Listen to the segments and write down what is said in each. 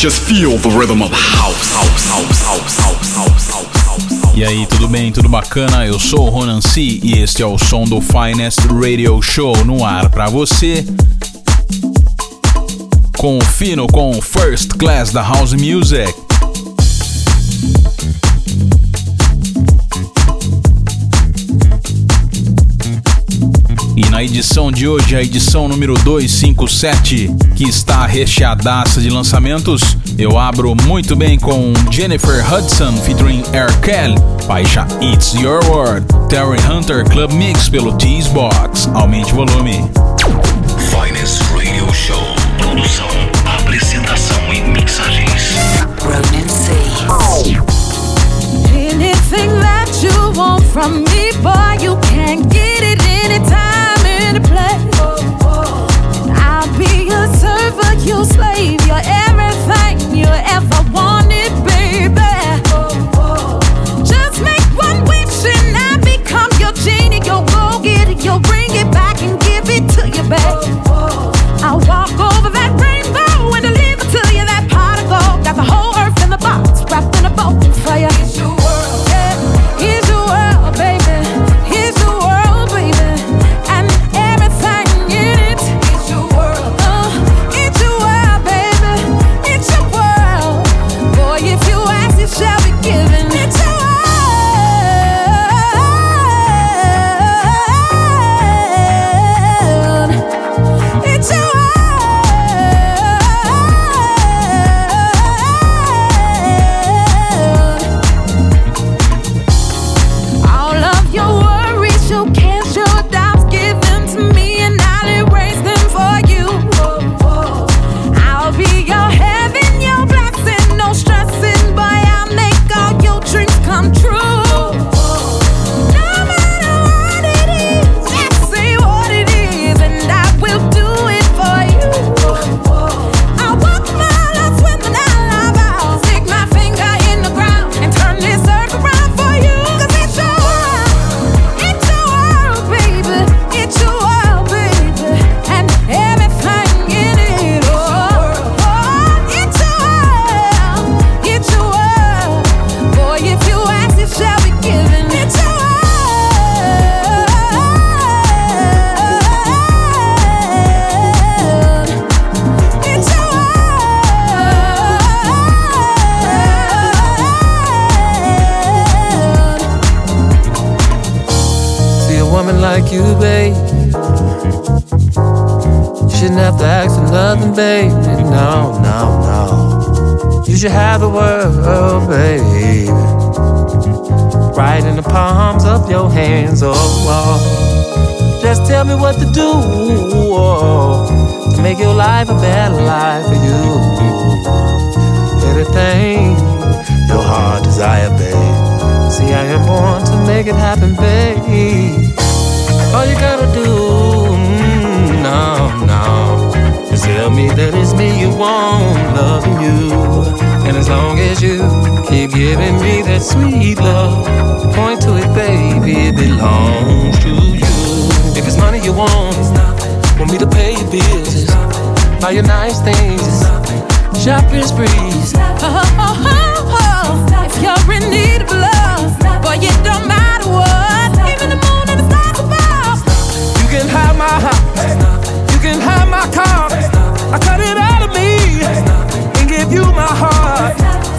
Just feel the rhythm of house, house, house, house, house, house, house. E aí, tudo bem? Tudo bacana? Eu sou o Ronan C e este é o som do Finest Radio Show no ar para você. Com o com First Class da House Music. Na edição de hoje, a edição número 257, que está recheadaça de lançamentos, eu abro muito bem com Jennifer Hudson featuring Air Kelly, baixa It's Your World, Terry Hunter Club Mix pelo Tease Box. Aumente o volume. Finest Radio Show. Produção, apresentação e mixagens. Ronan C. Anything that you want from me, boy, you can get it anytime, any place. I'll be your servant, your slave, your everything you ever wanted, baby. Just make one wish and I become your genie. You'll go get it, you'll bring it back and give it to you, babe. I'll walk palms of your hands, oh, oh. Just tell me what to do oh, to make your life a better life for you. Anything your heart desire, babe. See, I am born to make it happen, babe. All you gotta do, mm, no, no, is tell me that it's me you want, loving you. And as long as you keep giving me that sweet love, point to it, baby, it belongs to you. If it's money you want, want me to pay your bills, buy you nice things, shopping sprees. Oh, oh, oh. If you're in need of love, boy, it don't matter what. Even the moon and the stars above. You can have my house. You can have my car. I cut it out of me give you my heart.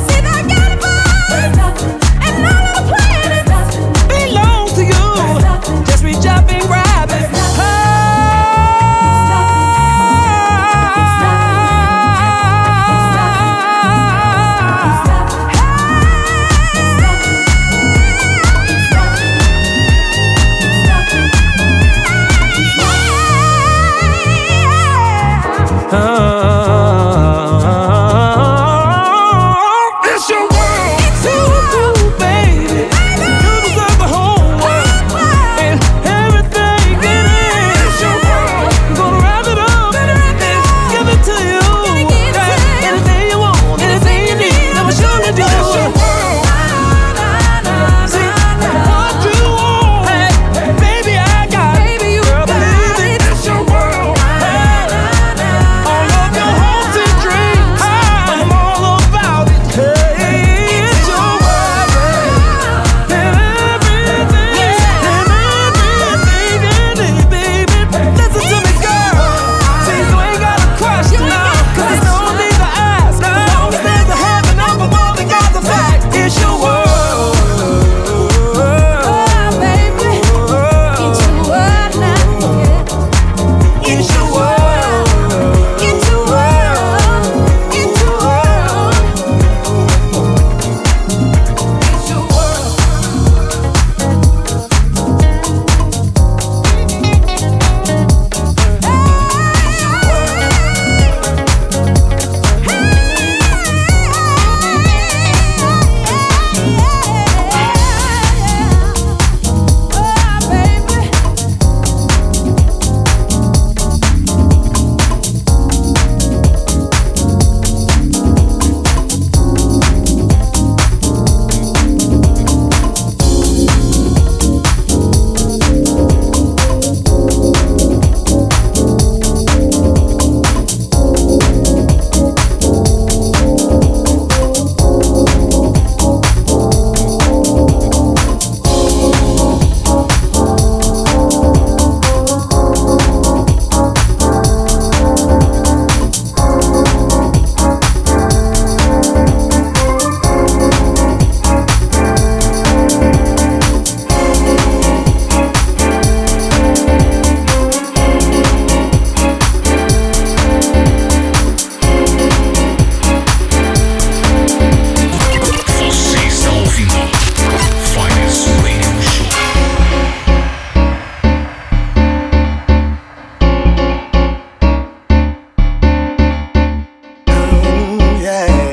yeah.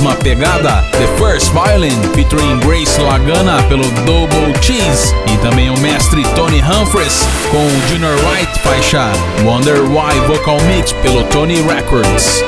Mesma pegada, The First Violin, featuring Grace Lagana pelo Double Cheese, e também o mestre Tony Humphries com o Junior Wright, faixa Wonder Why Vocal Mix pelo Tony Records.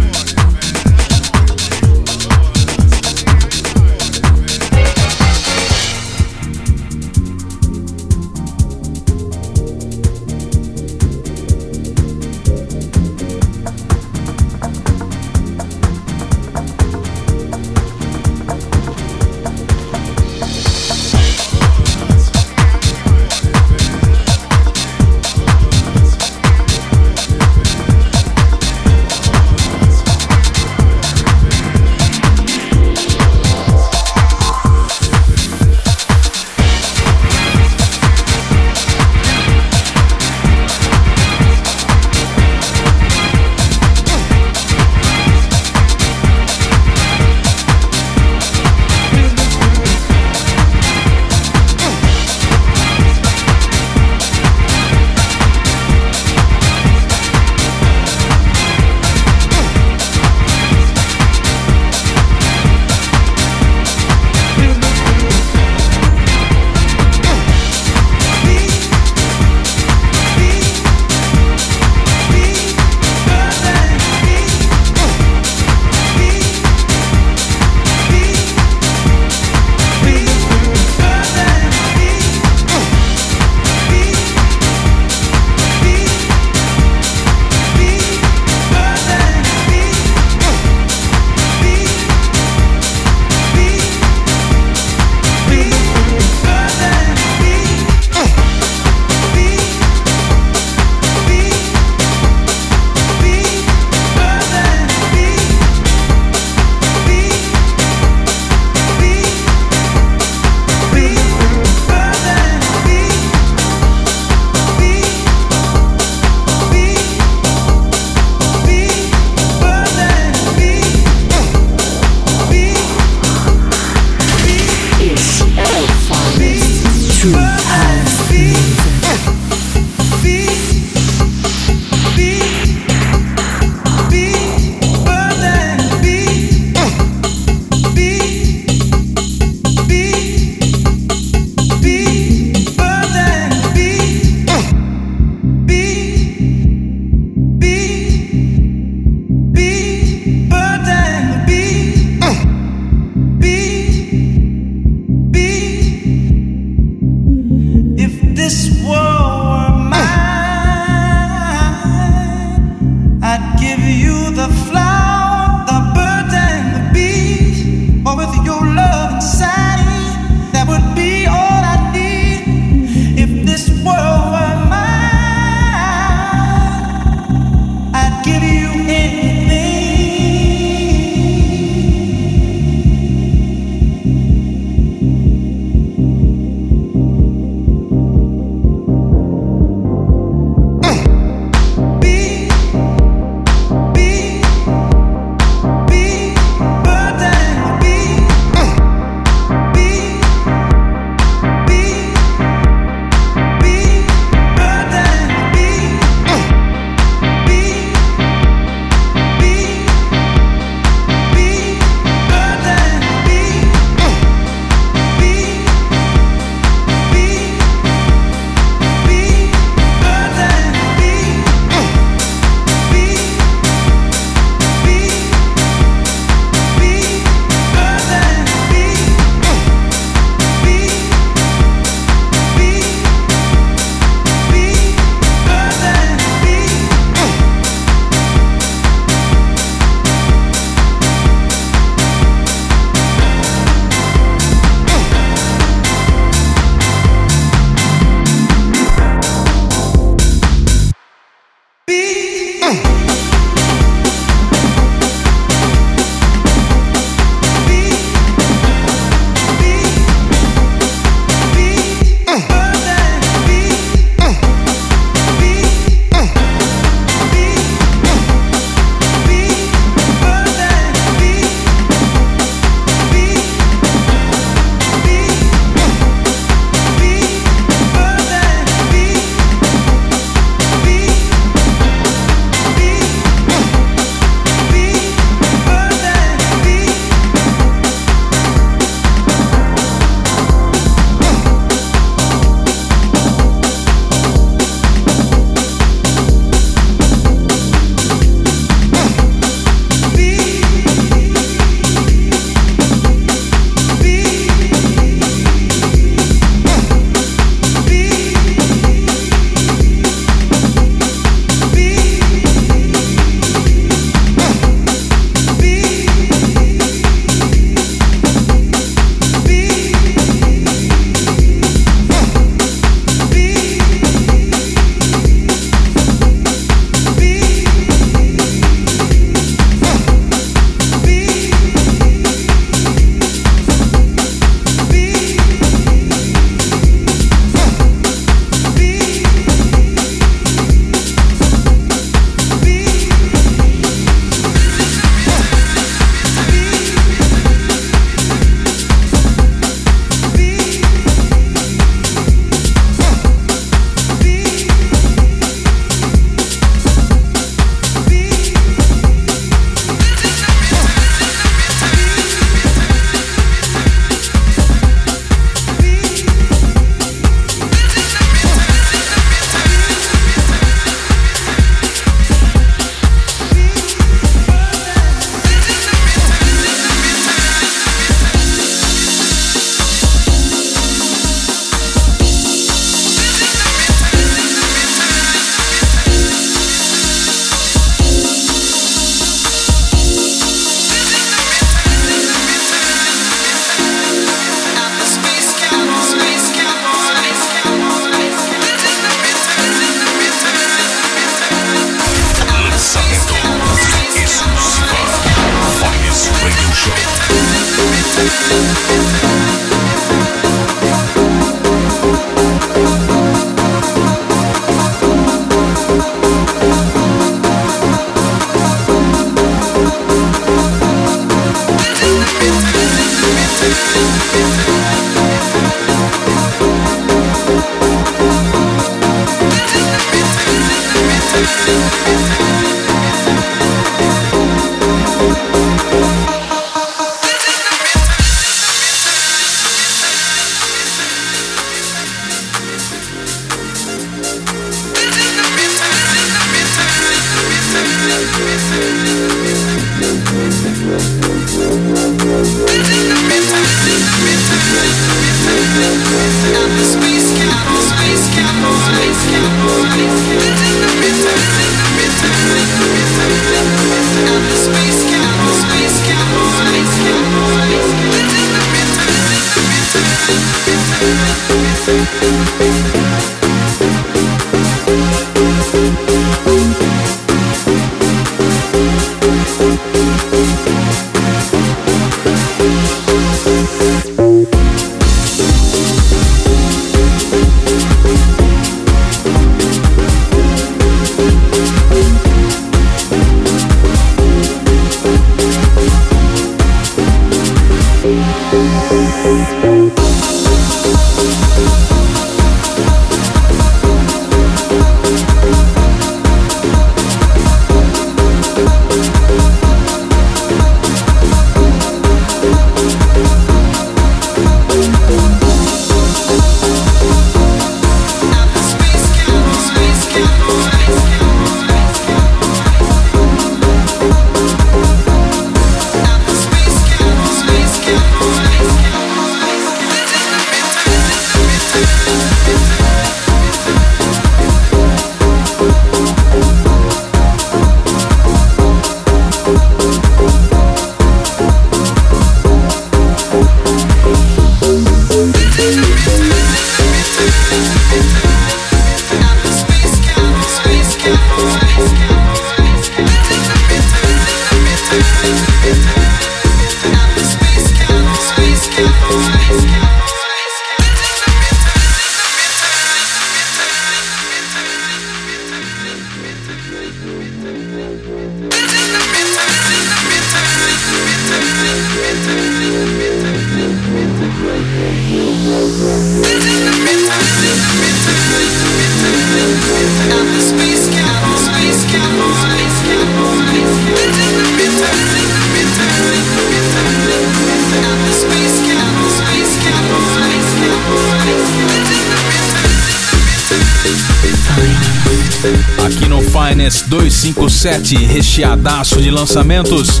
257, recheadaço de lançamentos.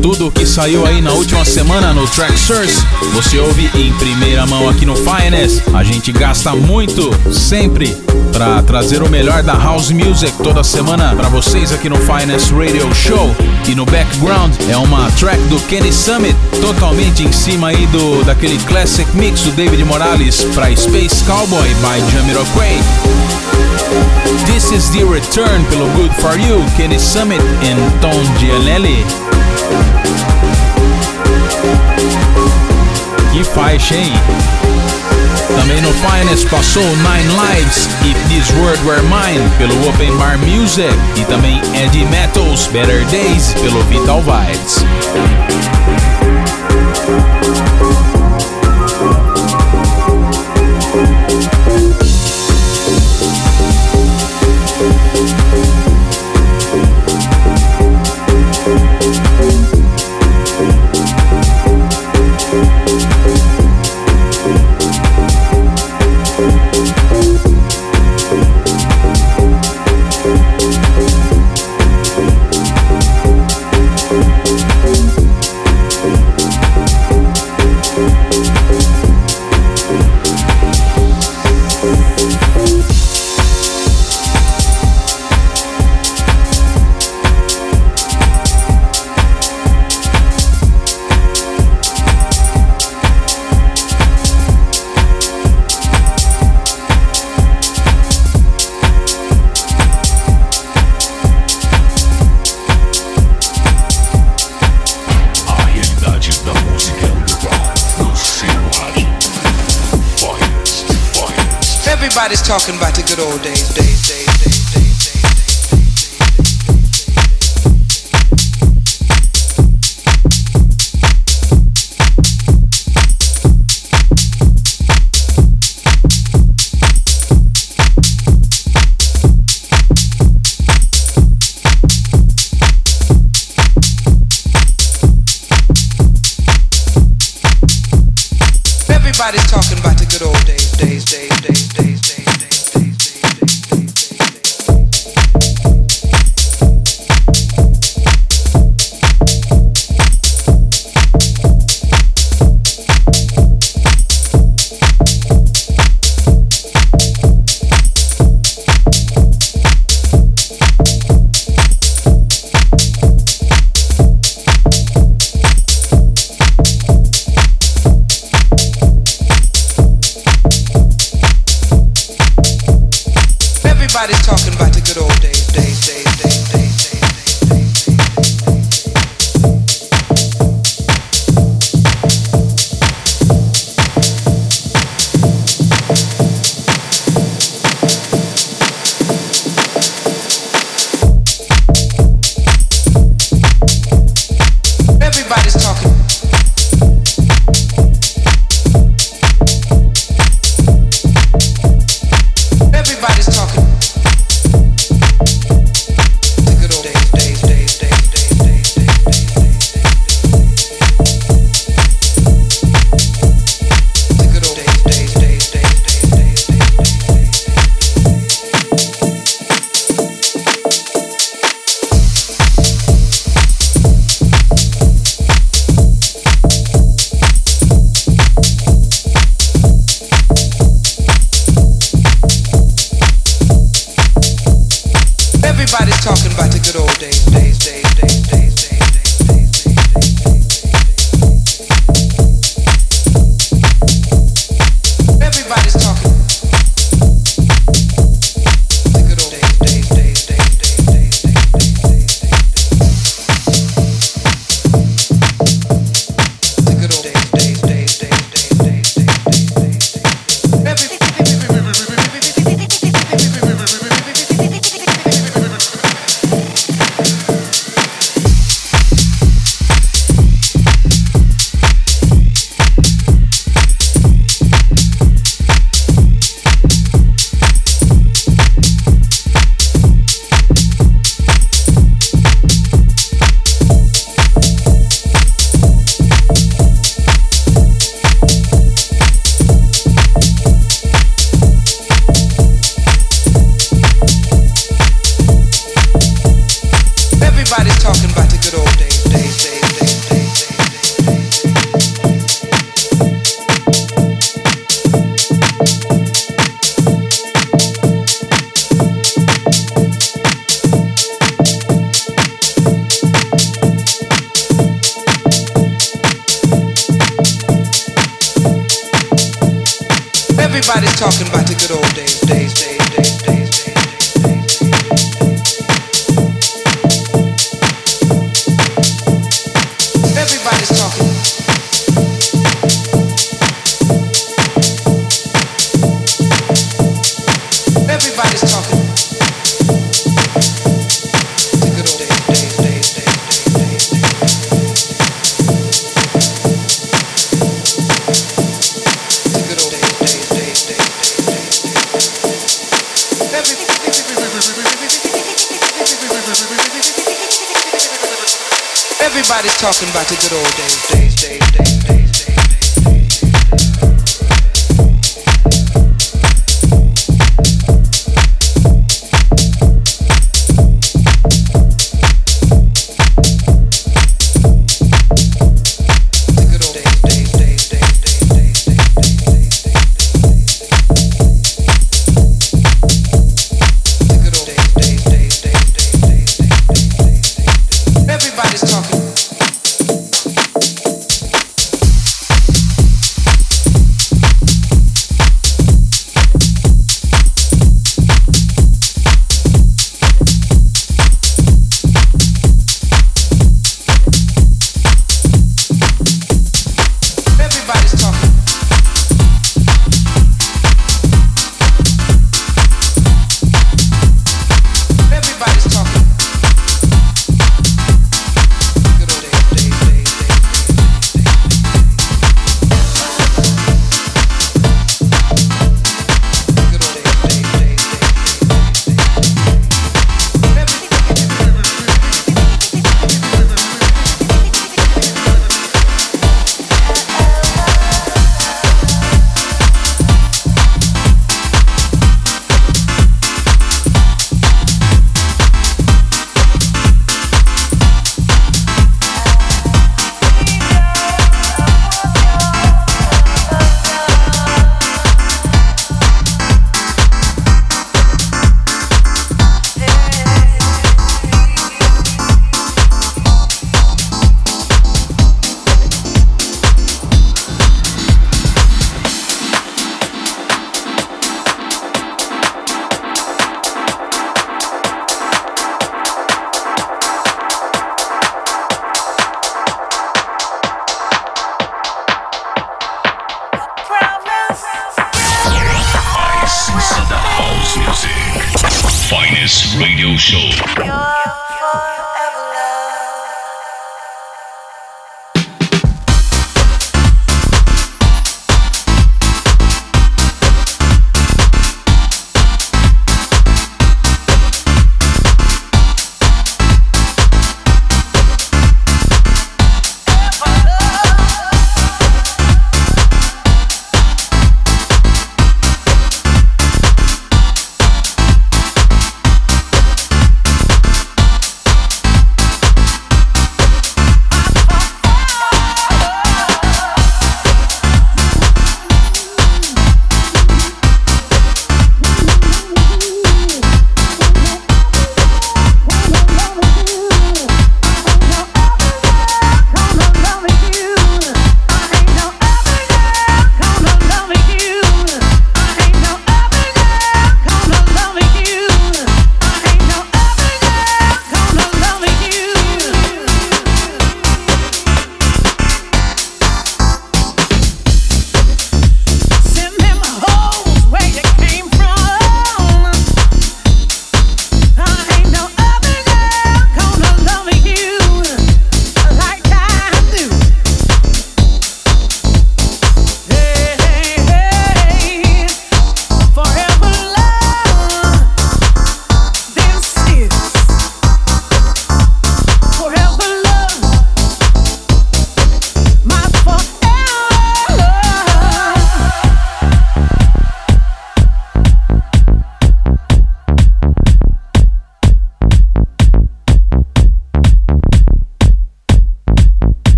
Tudo que saiu aí na última semana no Track Source, você ouve em primeira mão aqui no Finest. A gente gasta muito, sempre, para trazer o melhor da house music toda semana para vocês aqui no Finest Radio Show. E no background é uma track do Kenny Summit, totalmente em cima aí do daquele classic mix do David Morales para Space Cowboy by Jamiroquai. This is the return pelo Good For You, Kenny Summit e Tom Gianelli. Que faixa, hein? Também no Finest passou Nine Lives, If This World Were Mine, pelo Open Bar Music. E também Eddie Metals, Better Days, pelo Vital Vibes. Talking about the good old days, days, talking about the good old days, days, days. Everybody talking about the good old days, days, days, days.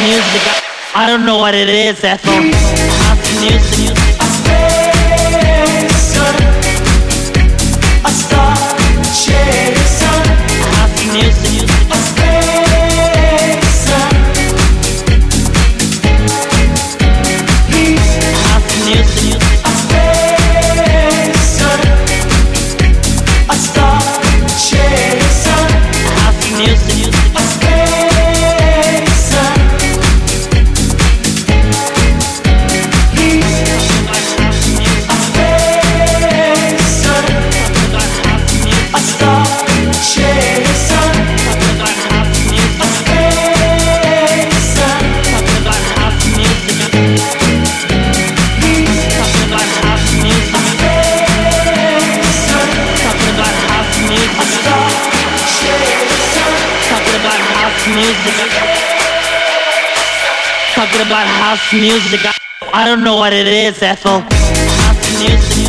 Music. I don't know what it is, Ethel. Music. House music. I don't know what it is, Ethel. House music.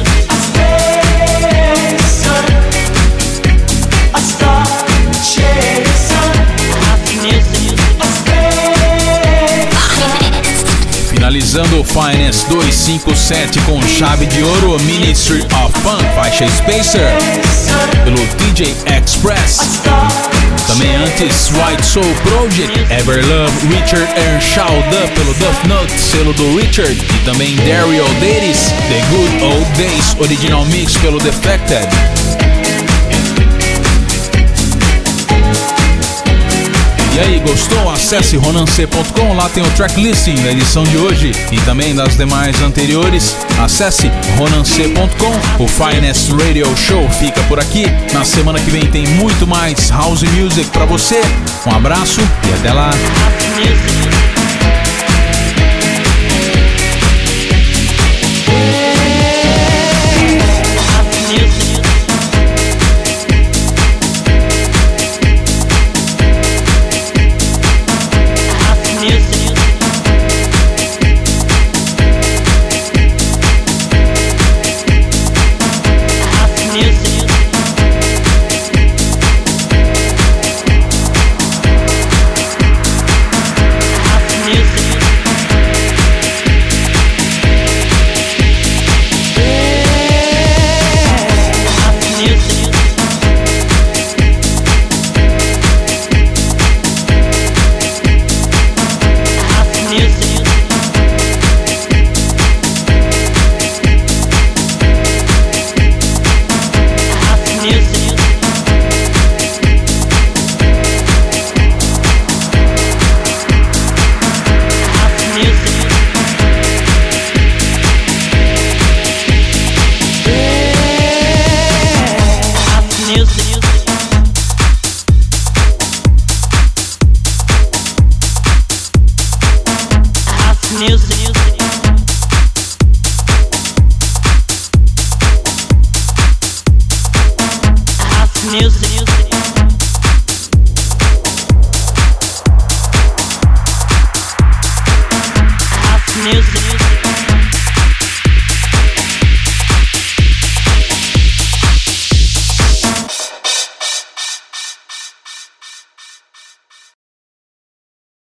Finalizando o Finance 257 com chave de ouro, Ministry of Fun, faixa Spacer, pelo DJ Express. Também antes, White Soul Project, Everlove, Richard Earnshaw, pelo Duff Note, selo do Richard. E também Dario Davis, The Good Old Days, original mix pelo Defected. E aí, gostou? Acesse ronance.com, lá tem o tracklisting da edição de hoje e também das demais anteriores. Acesse ronance.com. O Finest Radio Show fica por aqui. Na semana que vem tem muito mais house music para você. Um abraço e até lá.